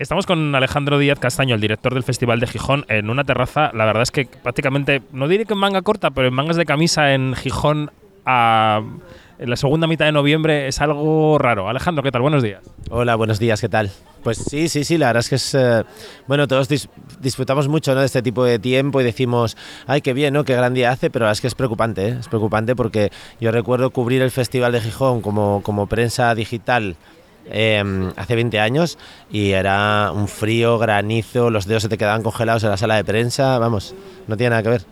Estamos con Alejandro Díaz Castaño, el director del Festival de Gijón, en una terraza, la verdad es que prácticamente, no diré que en manga corta, pero en mangas de camisa en Gijón en la segunda mitad de noviembre es algo raro. Alejandro, ¿qué tal? Buenos días. Hola, buenos días, ¿qué tal? Pues sí, sí, sí, la verdad es que es... Eh, bueno, todos disfrutamos mucho de este tipo de tiempo y decimos, ay, qué bien, ¿no? Qué gran día hace, pero la verdad es que es preocupante, ¿eh? es preocupante porque yo recuerdo cubrir el Festival de Gijón como, como prensa digital Em, hace 20 años y era un frío, granizo, los dedos se te quedaban congelados en la sala de prensa, vamos, no tiene nada que ver.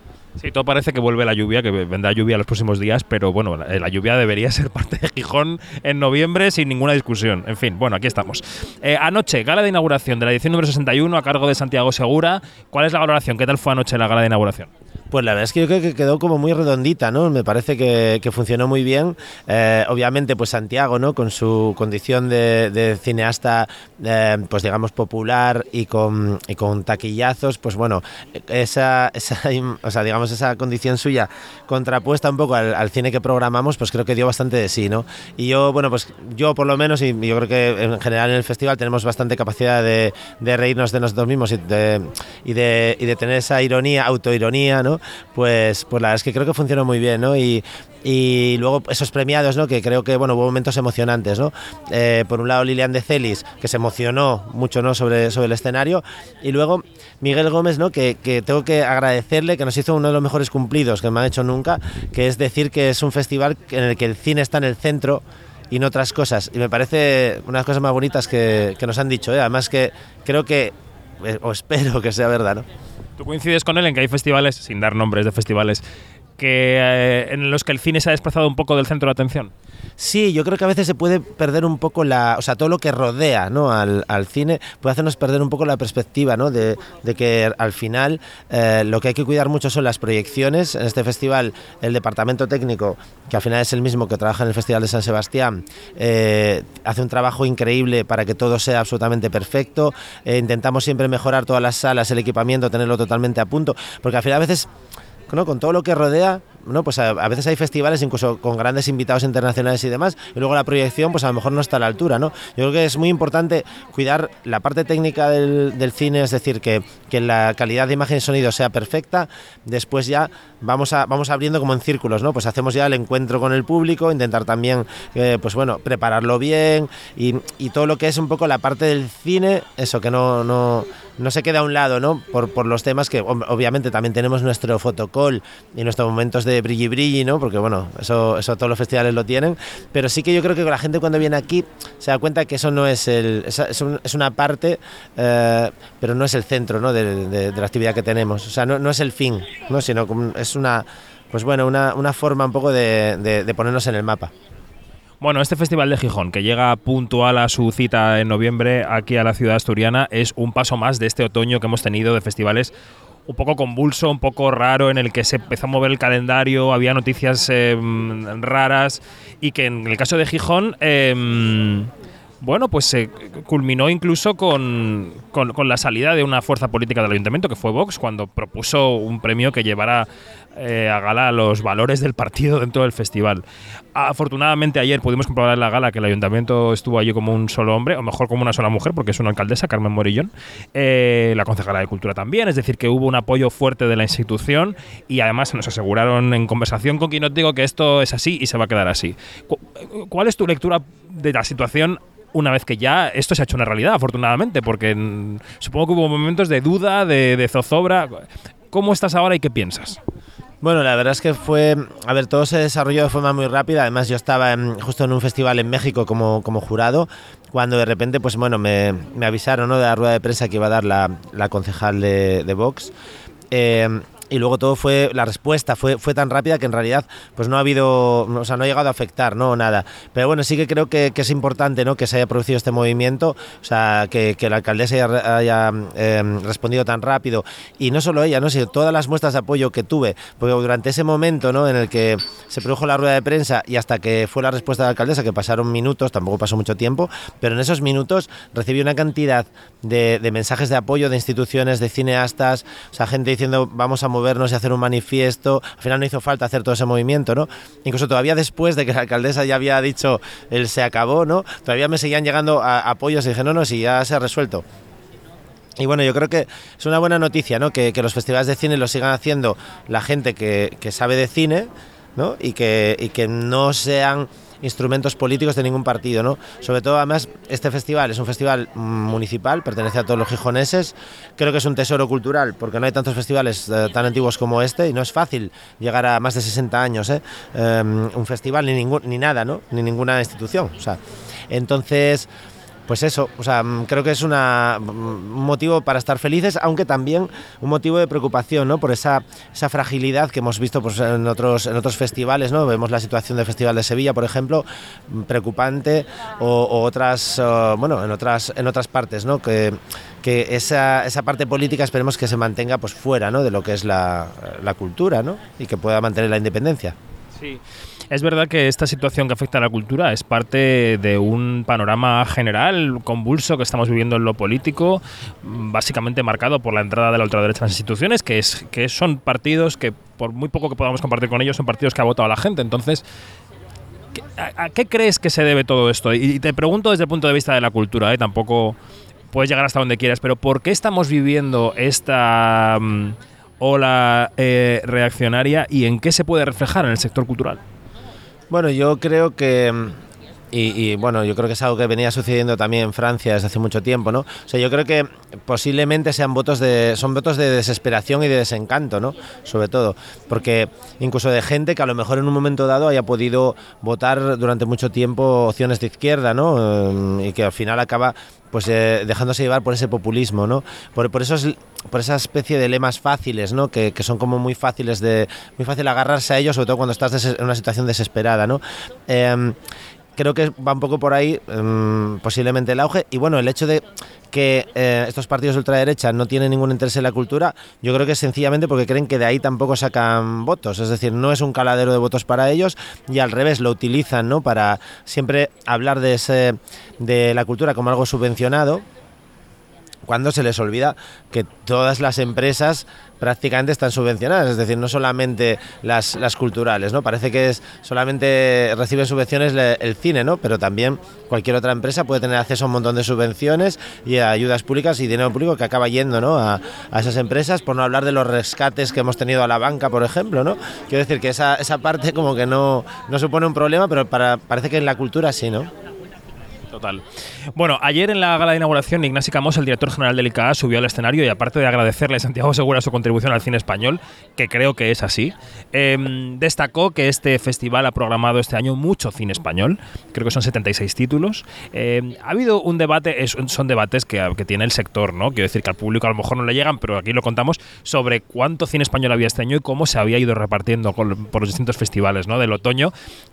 Sí, todo parece que vuelve la lluvia, que vendrá lluvia los próximos días, pero bueno, la, lluvia debería ser parte de Gijón en noviembre sin ninguna discusión. En fin, bueno, aquí estamos. Eh, anoche, gala de inauguración de la edición número 61 a cargo de Santiago Segura. ¿Cuál es la valoración? ¿Qué tal fue anoche la gala de inauguración? Pues la verdad es que yo creo que quedó como muy redondita, ¿no? Me parece que, funcionó muy bien. Eh, obviamente, pues Santiago, ¿no? Con su condición de, cineasta, eh, pues digamos, popular y con, taquillazos, pues bueno, esa, o sea, digamos, esa condición suya contrapuesta un poco al, cine que programamos, pues creo que dio bastante de sí, ¿no? Y yo, bueno, pues yo por lo menos, y yo creo que en general en el festival tenemos bastante capacidad de, reírnos de nosotros mismos y de, y de tener esa ironía, autoironía, ¿no? Pues, pues la verdad es que creo que funcionó muy bien. Y, y luego esos premiados, ¿no? Que creo que, bueno, hubo momentos emocionantes, ¿no? Eh, por un lado Lilian de Celis, que se emocionó mucho, ¿no? Sobre, sobre el escenario, y luego Miguel Gómez, ¿no? Que, que tengo que agradecerle, que nos hizo uno de los mejores cumplidos que me han hecho nunca, que es decir que es un festival en el que el cine está en el centro y no otras cosas. Y me parece una de las cosas más bonitas que, que nos han dicho, ¿eh? Además que creo que, eh, o espero que sea verdad, ¿no? ¿Tú coincides con él en que hay festivales, sin dar nombres de festivales, que, eh, en los que el cine se ha desplazado un poco del centro de atención? Sí, yo creo que a veces se puede perder un poco la, o sea, todo lo que rodea ¿no? al, cine puede hacernos perder un poco la perspectiva ¿no? de, que al final eh, lo que hay que cuidar mucho son las proyecciones. En este festival, el departamento técnico, que al final es el mismo que trabaja en el Festival de San Sebastián, eh, hace un trabajo increíble para que todo sea absolutamente perfecto. intentamos siempre mejorar todas las salas, el equipamiento, tenerlo totalmente a punto, porque al final a veces con todo lo que rodea, ¿no? pues a, veces hay festivales incluso con grandes invitados internacionales y demás, y luego la proyección pues a lo mejor no está a la altura. ¿no? Yo creo que es muy importante cuidar la parte técnica del, cine, es decir, que, que, la calidad de imagen y sonido sea perfecta, después ya vamos, a, vamos abriendo como en círculos, ¿no? pues hacemos ya el encuentro con el público, intentar también eh, pues bueno, prepararlo bien y, todo lo que es un poco la parte del cine, eso que no, no, no se queda a un lado ¿no? por, por los temas que obviamente también tenemos nuestro fotocall y nuestros momentos de brilli brilli, ¿no? Porque bueno, eso, eso todos los festivales lo tienen, pero sí que yo creo que la gente cuando viene aquí se da cuenta que eso no es el, es, una parte, eh, pero no es el centro, ¿no? De, la actividad que tenemos, o sea, no, no es el fin, ¿no? Sino es una, pues bueno, una, una forma un poco de, de ponernos en el mapa. Bueno, este Festival de Gijón, que llega puntual a su cita en noviembre aquí a la ciudad asturiana, es un paso más de este otoño que hemos tenido de festivales un poco convulso, un poco raro, en el que se empezó a mover el calendario, había noticias em, raras y que en el caso de Gijón, em, bueno, pues se culminó incluso con, con, la salida de una fuerza política del ayuntamiento, que fue Vox, cuando propuso un premio que llevara eh, a gala los valores del partido dentro del festival. Afortunadamente ayer pudimos comprobar en la gala que el ayuntamiento estuvo allí como un solo hombre, o mejor como una sola mujer, porque es una alcaldesa, Carmen Morillón, eh, la concejala de Cultura también, es decir, que hubo un apoyo fuerte de la institución y además nos aseguraron en conversación con digo que esto es así y se va a quedar así. ¿Cuál es tu lectura de la situación una vez que ya esto se ha hecho una realidad, afortunadamente, porque supongo que hubo momentos de duda, de, de, zozobra. ¿Cómo estás ahora y qué piensas? Bueno, la verdad es que fue, a ver, todo se desarrolló de forma muy rápida. Además, yo estaba justo en un festival en México como, como jurado, cuando de repente, pues bueno, me, avisaron ¿no? de la rueda de prensa que iba a dar la, la concejal de, de Vox. Eh, y luego todo fue, la respuesta fue, fue tan rápida que en realidad pues no ha habido, o sea, no ha llegado a afectar, no, nada. Pero bueno, sí que creo que, es importante, ¿no? Que se haya producido este movimiento, o sea, que, la alcaldesa haya, em, respondido tan rápido. Y no solo ella, ¿no? Sino todas las muestras de apoyo que tuve, porque durante ese momento, ¿no? En el que se produjo la rueda de prensa y hasta que fue la respuesta de la alcaldesa, que pasaron minutos, tampoco pasó mucho tiempo, pero en esos minutos recibí una cantidad de, de mensajes de apoyo de instituciones, de cineastas, o sea, gente diciendo, vamos a movernos y hacer un manifiesto. Al final no hizo falta hacer todo ese movimiento, ¿no? Incluso todavía después de que la alcaldesa ya había dicho el se acabó, ¿no? Todavía me seguían llegando apoyos y dije, no, no, si ya se ha resuelto. Y bueno, yo creo que es una buena noticia, ¿no? Que, los festivales de cine lo sigan haciendo la gente que, sabe de cine, ¿no? Y que, y que no sean instrumentos políticos de ningún partido, ¿no? Sobre todo, además, este festival es un festival municipal, pertenece a todos los gijoneses, creo que es un tesoro cultural, porque no hay tantos festivales eh, tan antiguos como este y no es fácil llegar a más de 60 años, ¿eh? Em, un festival ni, ningún, ni nada, ¿no? Ni ninguna institución, o sea, entonces pues eso, o sea, mm, creo que es una, mm, un motivo para estar felices, aunque también un motivo de preocupación, ¿no? Por esa, esa fragilidad que hemos visto pues, en, otros, en otros festivales, ¿no? Vemos la situación del Festival de Sevilla, por ejemplo, mm, preocupante, o, otras, bueno, en otras, en otras partes, ¿no? Que, que esa, esa parte política esperemos que se mantenga pues fuera, ¿no? De lo que es la, la cultura, ¿no? Y que pueda mantener la independencia. Sí. Es verdad que esta situación que afecta a la cultura es parte de un panorama general convulso que estamos viviendo en lo político, básicamente marcado por la entrada de la ultraderecha en las instituciones, que, es, que son partidos que, por muy poco que podamos compartir con ellos, son partidos que ha votado la gente. Entonces, ¿a, qué crees que se debe todo esto? Y te pregunto desde el punto de vista de la cultura, ¿eh? tampoco puedes llegar hasta donde quieras, pero ¿por qué estamos viviendo esta... Mm, ola eh, reaccionaria y en qué se puede reflejar en el sector cultural? Bueno, yo creo que y, bueno, yo creo que es algo que venía sucediendo también en Francia desde hace mucho tiempo, ¿no? O sea, yo creo que posiblemente sean votos de, son votos de desesperación y de desencanto, ¿no? Sobre todo, porque incluso de gente que a lo mejor en un momento dado haya podido votar durante mucho tiempo opciones de izquierda, ¿no? Y que al final acaba pues eh, dejándose llevar por ese populismo, ¿no? Por, por, esos, por esa especie de lemas fáciles, ¿no? Que, que, son como muy fáciles de, muy fácil agarrarse a ellos, sobre todo cuando estás en una situación desesperada, ¿no? Em, creo que va un poco por ahí em, posiblemente el auge. Y bueno, el hecho de que eh, estos partidos de ultraderecha no tienen ningún interés en la cultura, yo creo que es sencillamente porque creen que de ahí tampoco sacan votos. Es decir, no es un caladero de votos para ellos y al revés lo utilizan ¿no? para siempre hablar de, ese, de la cultura como algo subvencionado cuando se les olvida que todas las empresas prácticamente están subvencionadas, es decir, no solamente las, culturales, ¿no? Parece que solamente reciben subvenciones el cine, ¿no? Pero también cualquier otra empresa puede tener acceso a un montón de subvenciones y ayudas públicas y dinero público que acaba yendo, ¿no? A, a esas empresas, por no hablar de los rescates que hemos tenido a la banca, por ejemplo, ¿no? Quiero decir que esa, esa parte como que no, no supone un problema, pero para, parece que en la cultura sí, ¿no? Total. Bueno, ayer en la gala de inauguración, Ignacio Camos, el director general del ICA, subió al escenario y aparte de agradecerle a Santiago Segura su contribución al cine español, que creo que es así, em, destacó que este festival ha programado este año mucho cine español, creo que son 76 títulos. Em, ha habido un debate, son debates que, tiene el sector, ¿no? Quiero decir que al público a lo mejor no le llegan, pero aquí lo contamos, sobre cuánto cine español había este año y cómo se había ido repartiendo por los distintos festivales ¿no? del otoño,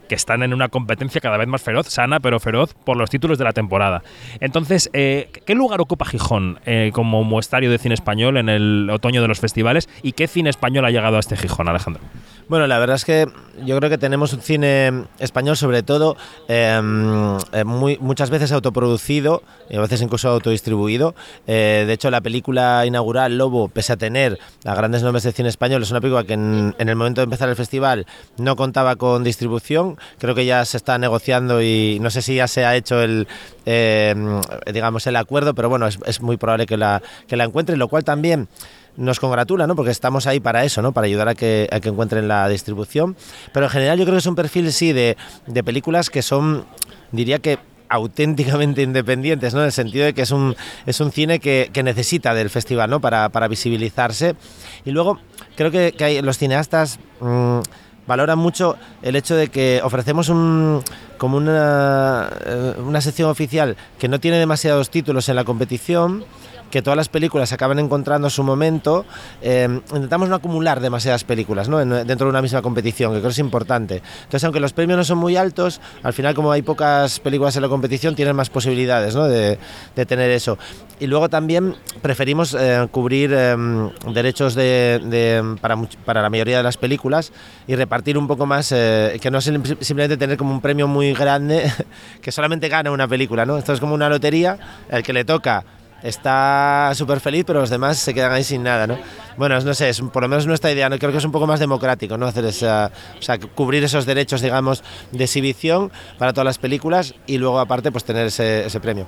que están en una competencia cada vez más feroz, sana pero feroz, por los títulos de la temporada. Entonces, eh, ¿qué lugar ocupa Gijón eh, como muestrario de cine español en el otoño de los festivales y qué cine español ha llegado a este Gijón, Alejandro? Bueno, la verdad es que yo creo que tenemos un cine español, sobre todo, em, eh, muy, muchas veces autoproducido y a veces incluso autodistribuido. de hecho, la película inaugural, Lobo, pese a tener a grandes nombres de cine español, es una película que en, en, el momento de empezar el festival no contaba con distribución. Creo que ya se está negociando y no sé si ya se ha hecho el, eh, digamos, el acuerdo, pero bueno, es, muy probable que la, que la encuentren, lo cual también nos congratula, ¿no? Porque estamos ahí para eso, ¿no? Para ayudar a que, a que encuentren la distribución. Pero en general yo creo que es un perfil, sí, de, de películas que son, diría que auténticamente independientes, ¿no? En el sentido de que es un, es un cine que, que necesita del festival, ¿no? Para, para visibilizarse. Y luego creo que, que hay, los cineastas... Mm, valoran mucho el hecho de que ofrecemos un, como una, eh, una sección oficial que no tiene demasiados títulos en la competición que todas las películas acaban encontrando su momento, eh, intentamos no acumular demasiadas películas dentro de una misma competición, que creo que es importante. Entonces, aunque los premios no son muy altos, al final como hay pocas películas en la competición, tienen más posibilidades de, tener eso. Y luego también preferimos eh, cubrir eh, derechos de, para, para, la mayoría de las películas y repartir un poco más, que no simplemente tener como un premio muy grande que solamente gana una película. ¿no? Esto es como una lotería, el que le toca está súper feliz, pero los demás se quedan ahí sin nada, ¿no? Bueno, no sé, es, por lo menos nuestra idea, ¿no? creo que es un poco más democrático, ¿no? Hacer esa, o sea, cubrir esos derechos, digamos, de exhibición para todas las películas y luego aparte pues tener ese, ese premio.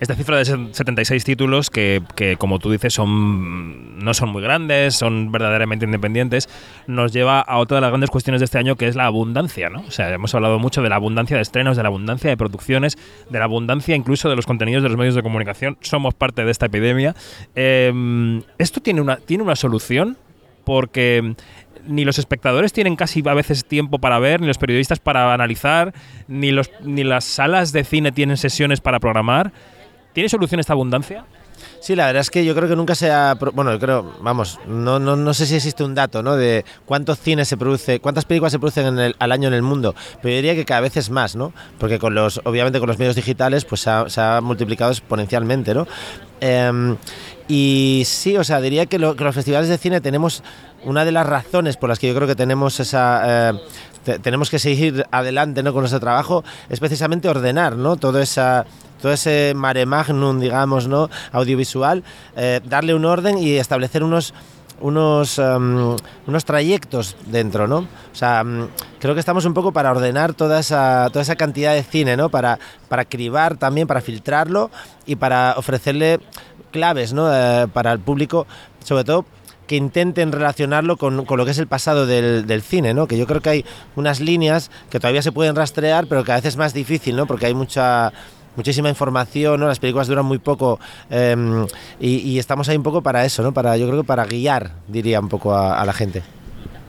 Esta cifra de 76 títulos que, que, como tú dices, son no son muy grandes, son verdaderamente independientes, nos lleva a otra de las grandes cuestiones de este año que es la abundancia, ¿no? O sea, hemos hablado mucho de la abundancia de estrenos, de la abundancia de producciones, de la abundancia incluso de los contenidos de los medios de comunicación. Somos parte de esta epidemia. Eh, ¿Esto tiene una, tiene una solución? Porque ni los espectadores tienen casi a veces tiempo para ver, ni los periodistas para analizar, ni, los, ni las salas de cine tienen sesiones para programar. ¿Tiene solución esta abundancia? Sí, la verdad es que yo creo que nunca se ha. Bueno, yo creo, vamos, no, no, no sé si existe un dato, ¿no? De cuántos cines se produce, cuántas películas se producen al año en el mundo. Pero yo diría que cada vez es más, ¿no? Porque con los, obviamente con los medios digitales, pues se ha, multiplicado exponencialmente, ¿no? Eh, y sí, o sea, diría que, lo, que, los festivales de cine tenemos una de las razones por las que yo creo que tenemos esa. Eh, te, tenemos que seguir adelante ¿no? con nuestro trabajo es precisamente ordenar ¿no? toda esa todo ese mare magnum, digamos, ¿no? audiovisual, eh, darle un orden y establecer unos, unos, um, unos trayectos dentro, ¿no? O sea, um, creo que estamos un poco para ordenar toda esa, toda esa cantidad de cine, ¿no? Para, para cribar también, para filtrarlo y para ofrecerle claves, ¿no? Eh, para el público, sobre todo que intenten relacionarlo con, con, lo que es el pasado del, del, cine, ¿no? Que yo creo que hay unas líneas que todavía se pueden rastrear, pero que a veces es más difícil, ¿no? Porque hay mucha muchísima información, ¿no? las películas duran muy poco y, y, estamos ahí un poco para eso, ¿no? para, yo creo que para guiar, diría un poco a, a la gente.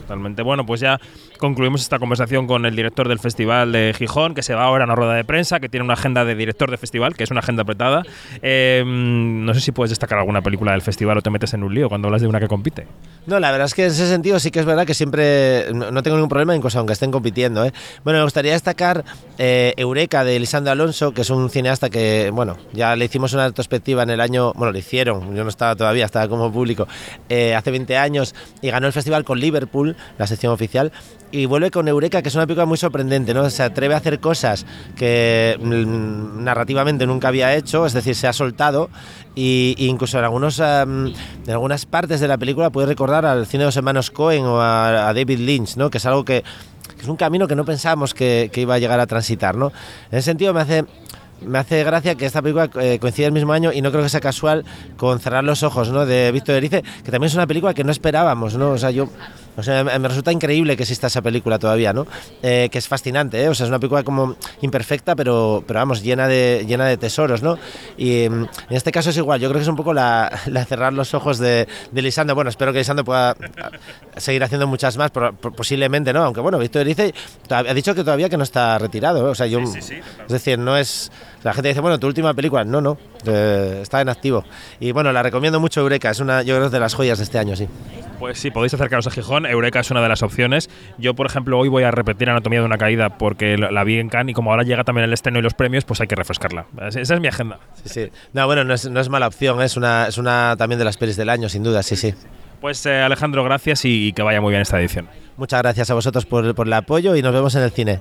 Totalmente. Bueno, pues ya concluimos esta conversación con el director del Festival de Gijón, que se va ahora a una rueda de prensa, que tiene una agenda de director de festival, que es una agenda apretada. Eh, no sé si puedes destacar alguna película del festival o te metes en un lío cuando hablas de una que compite. No, la verdad es que en ese sentido sí que es verdad que siempre no tengo ningún problema, incluso aunque estén compitiendo. ¿eh? Bueno, me gustaría destacar eh, Eureka de Lisandro Alonso, que es un cineasta que, bueno, ya le hicimos una retrospectiva en el año, bueno, le hicieron, yo no estaba todavía, estaba como público, eh, hace 20 años y ganó el festival con Liverpool, la sección oficial, y vuelve con Eureka, que es una película muy sorprendente, ¿no? Se atreve a hacer cosas que mm, narrativamente nunca había hecho, es decir, se ha soltado y incluso en, algunos, um, en algunas partes de la película puede recordar al cine de los hermanos Cohen o a, a David Lynch, ¿no? Que es algo que, que, es un camino que no pensábamos que, que iba a llegar a transitar, ¿no? En ese sentido me hace me hace gracia que esta película eh, coincide el mismo año y no creo que sea casual con Cerrar los ojos, ¿no? De Víctor Erice, que también es una película que no esperábamos, ¿no? O sea, yo o sea, me resulta increíble que exista esa película todavía, ¿no? Eh, que es fascinante, ¿eh? O sea, es una película como imperfecta, pero, pero vamos, llena de, llena de tesoros, ¿no? Y en este caso es igual, yo creo que es un poco la, la cerrar los ojos de, de, Lisandro. Bueno, espero que Lisandro pueda seguir haciendo muchas más, posiblemente, ¿no? Aunque bueno, Víctor Erice ha dicho que todavía que no está retirado, ¿eh? O sea, yo... Sí, sí, sí, es decir, no es... La gente dice, bueno, tu última película, no, no, eh, está en activo. Y bueno, la recomiendo mucho Eureka, es una, yo creo, de las joyas de este año, sí. Pues sí, podéis acercaros a Gijón, Eureka es una de las opciones. Yo, por ejemplo, hoy voy a repetir Anatomía de una caída porque la vi en Cannes y como ahora llega también el estreno y los premios, pues hay que refrescarla. Esa es mi agenda. Sí, sí. No, bueno, no es, no es mala opción, es una, es una también de las pelis del año, sin duda, sí, sí. Pues eh, Alejandro, gracias y, y que vaya muy bien esta edición. Muchas gracias a vosotros por, por el apoyo y nos vemos en el cine.